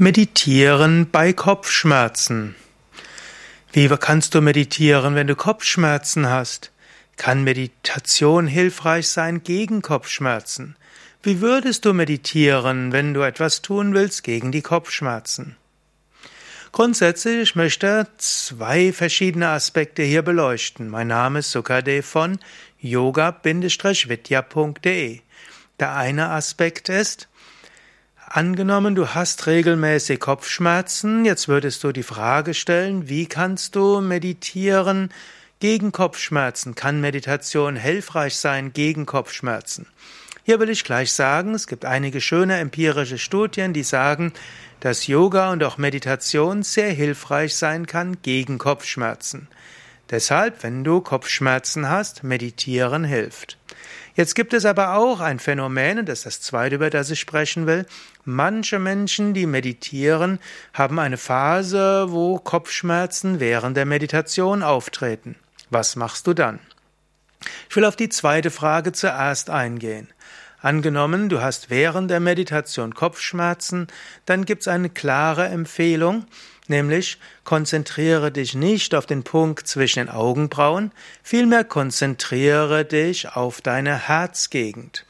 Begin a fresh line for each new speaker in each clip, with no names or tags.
Meditieren bei Kopfschmerzen. Wie kannst du meditieren, wenn du Kopfschmerzen hast? Kann Meditation hilfreich sein gegen Kopfschmerzen? Wie würdest du meditieren, wenn du etwas tun willst gegen die Kopfschmerzen? Grundsätzlich ich möchte zwei verschiedene Aspekte hier beleuchten. Mein Name ist Sukadev von yoga-vidya.de. Der eine Aspekt ist, Angenommen, du hast regelmäßig Kopfschmerzen, jetzt würdest du die Frage stellen, wie kannst du meditieren gegen Kopfschmerzen? Kann Meditation hilfreich sein gegen Kopfschmerzen? Hier will ich gleich sagen, es gibt einige schöne empirische Studien, die sagen, dass Yoga und auch Meditation sehr hilfreich sein kann gegen Kopfschmerzen. Deshalb, wenn du Kopfschmerzen hast, meditieren hilft. Jetzt gibt es aber auch ein Phänomen, und das ist das zweite, über das ich sprechen will. Manche Menschen, die meditieren, haben eine Phase, wo Kopfschmerzen während der Meditation auftreten. Was machst du dann? Ich will auf die zweite Frage zuerst eingehen. Angenommen, du hast während der Meditation Kopfschmerzen, dann gibt es eine klare Empfehlung, nämlich konzentriere dich nicht auf den Punkt zwischen den Augenbrauen, vielmehr konzentriere dich auf deine Herzgegend.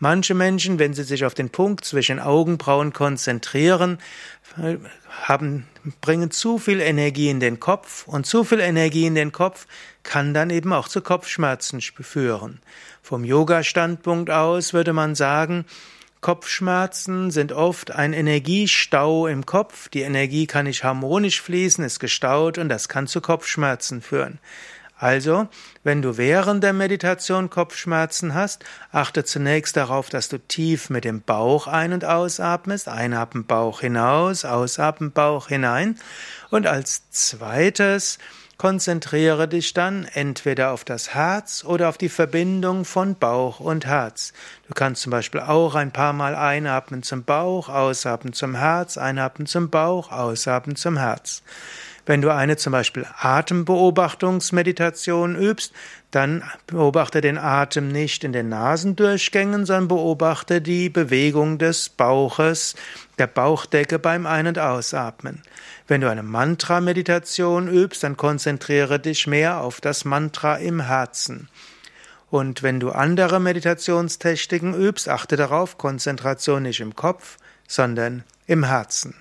Manche Menschen, wenn sie sich auf den Punkt zwischen Augenbrauen konzentrieren, haben, bringen zu viel Energie in den Kopf und zu viel Energie in den Kopf kann dann eben auch zu Kopfschmerzen führen. Vom Yoga-Standpunkt aus würde man sagen, Kopfschmerzen sind oft ein Energiestau im Kopf. Die Energie kann nicht harmonisch fließen, ist gestaut und das kann zu Kopfschmerzen führen. Also, wenn du während der Meditation Kopfschmerzen hast, achte zunächst darauf, dass du tief mit dem Bauch ein- und ausatmest. Einatmen Bauch hinaus, ausatmen Bauch hinein. Und als zweites Konzentriere dich dann entweder auf das Herz oder auf die Verbindung von Bauch und Herz. Du kannst zum Beispiel auch ein paar Mal einatmen zum Bauch, ausatmen zum Herz, einatmen zum Bauch, ausatmen zum Herz. Wenn du eine zum Beispiel Atembeobachtungsmeditation übst, dann beobachte den Atem nicht in den Nasendurchgängen, sondern beobachte die Bewegung des Bauches, der Bauchdecke beim Ein- und Ausatmen. Wenn du eine Mantra-Meditation übst, dann konzentriere dich mehr auf das Mantra im Herzen. Und wenn du andere Meditationstechniken übst, achte darauf, Konzentration nicht im Kopf, sondern im Herzen.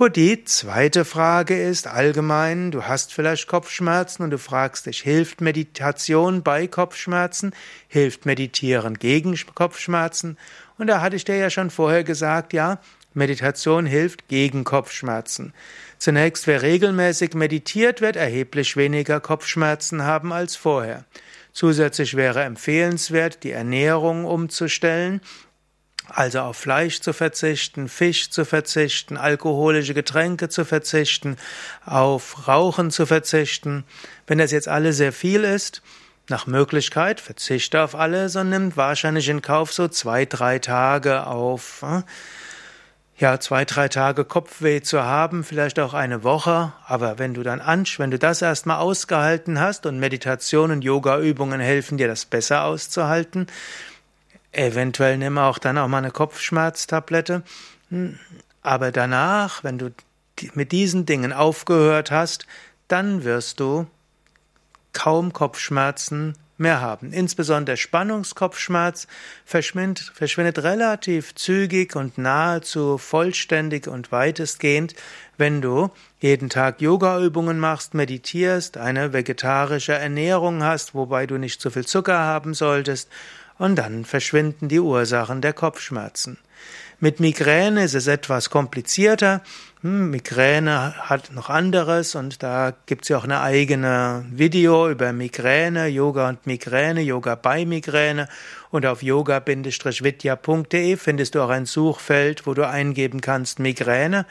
Gut, die zweite Frage ist allgemein, du hast vielleicht Kopfschmerzen und du fragst dich, hilft Meditation bei Kopfschmerzen? Hilft Meditieren gegen Kopfschmerzen? Und da hatte ich dir ja schon vorher gesagt, ja, Meditation hilft gegen Kopfschmerzen. Zunächst, wer regelmäßig meditiert, wird erheblich weniger Kopfschmerzen haben als vorher. Zusätzlich wäre empfehlenswert, die Ernährung umzustellen also auf Fleisch zu verzichten, Fisch zu verzichten, alkoholische Getränke zu verzichten, auf Rauchen zu verzichten. Wenn das jetzt alles sehr viel ist, nach Möglichkeit verzichte auf alles und nimmt wahrscheinlich in Kauf so zwei, drei Tage auf, äh, ja, zwei, drei Tage Kopfweh zu haben, vielleicht auch eine Woche, aber wenn du dann ansch, wenn du das erstmal ausgehalten hast und Meditation und Yoga-Übungen helfen dir, das besser auszuhalten, Eventuell nimm auch dann auch mal eine Kopfschmerztablette. Hm, aber danach, wenn du mit diesen Dingen aufgehört hast, dann wirst du kaum Kopfschmerzen mehr haben. Insbesondere Spannungskopfschmerz verschwindet, verschwindet relativ zügig und nahezu vollständig und weitestgehend, wenn du jeden Tag Yogaübungen machst, meditierst, eine vegetarische Ernährung hast, wobei du nicht zu viel Zucker haben solltest und dann verschwinden die Ursachen der Kopfschmerzen. Mit Migräne ist es etwas komplizierter. Hm, Migräne hat noch anderes und da gibt es ja auch eine eigene Video über Migräne, Yoga und Migräne, Yoga bei Migräne und auf yoga-vidya.de findest du auch ein Suchfeld, wo du eingeben kannst Migräne.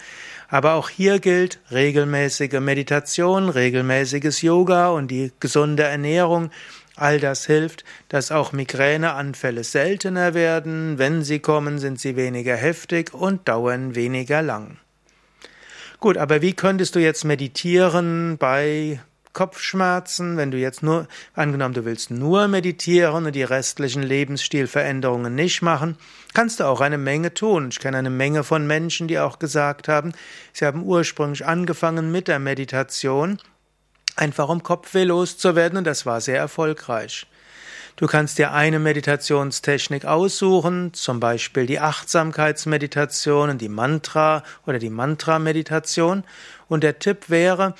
Aber auch hier gilt regelmäßige Meditation, regelmäßiges Yoga und die gesunde Ernährung All das hilft, dass auch Migräneanfälle seltener werden. Wenn sie kommen, sind sie weniger heftig und dauern weniger lang. Gut, aber wie könntest du jetzt meditieren bei Kopfschmerzen, wenn du jetzt nur, angenommen, du willst nur meditieren und die restlichen Lebensstilveränderungen nicht machen, kannst du auch eine Menge tun. Ich kenne eine Menge von Menschen, die auch gesagt haben, sie haben ursprünglich angefangen mit der Meditation, einfach um Kopfweh loszuwerden und das war sehr erfolgreich. Du kannst dir eine Meditationstechnik aussuchen, zum Beispiel die Achtsamkeitsmeditation und die Mantra oder die Mantra-Meditation. Und der Tipp wäre,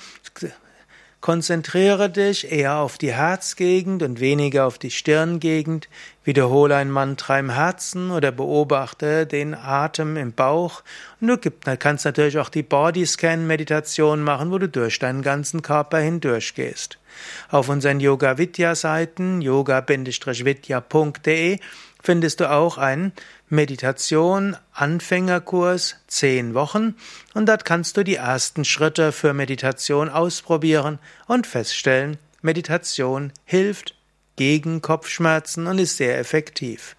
Konzentriere dich eher auf die Herzgegend und weniger auf die Stirngegend. Wiederhole ein Mantra im Herzen oder beobachte den Atem im Bauch. Und du kannst natürlich auch die Bodyscan-Meditation machen, wo du durch deinen ganzen Körper hindurch gehst. Auf unseren Yoga-Vidya-Seiten yoga-vidya.de findest du auch einen Meditation Anfängerkurs zehn Wochen und dort kannst du die ersten Schritte für Meditation ausprobieren und feststellen, Meditation hilft gegen Kopfschmerzen und ist sehr effektiv.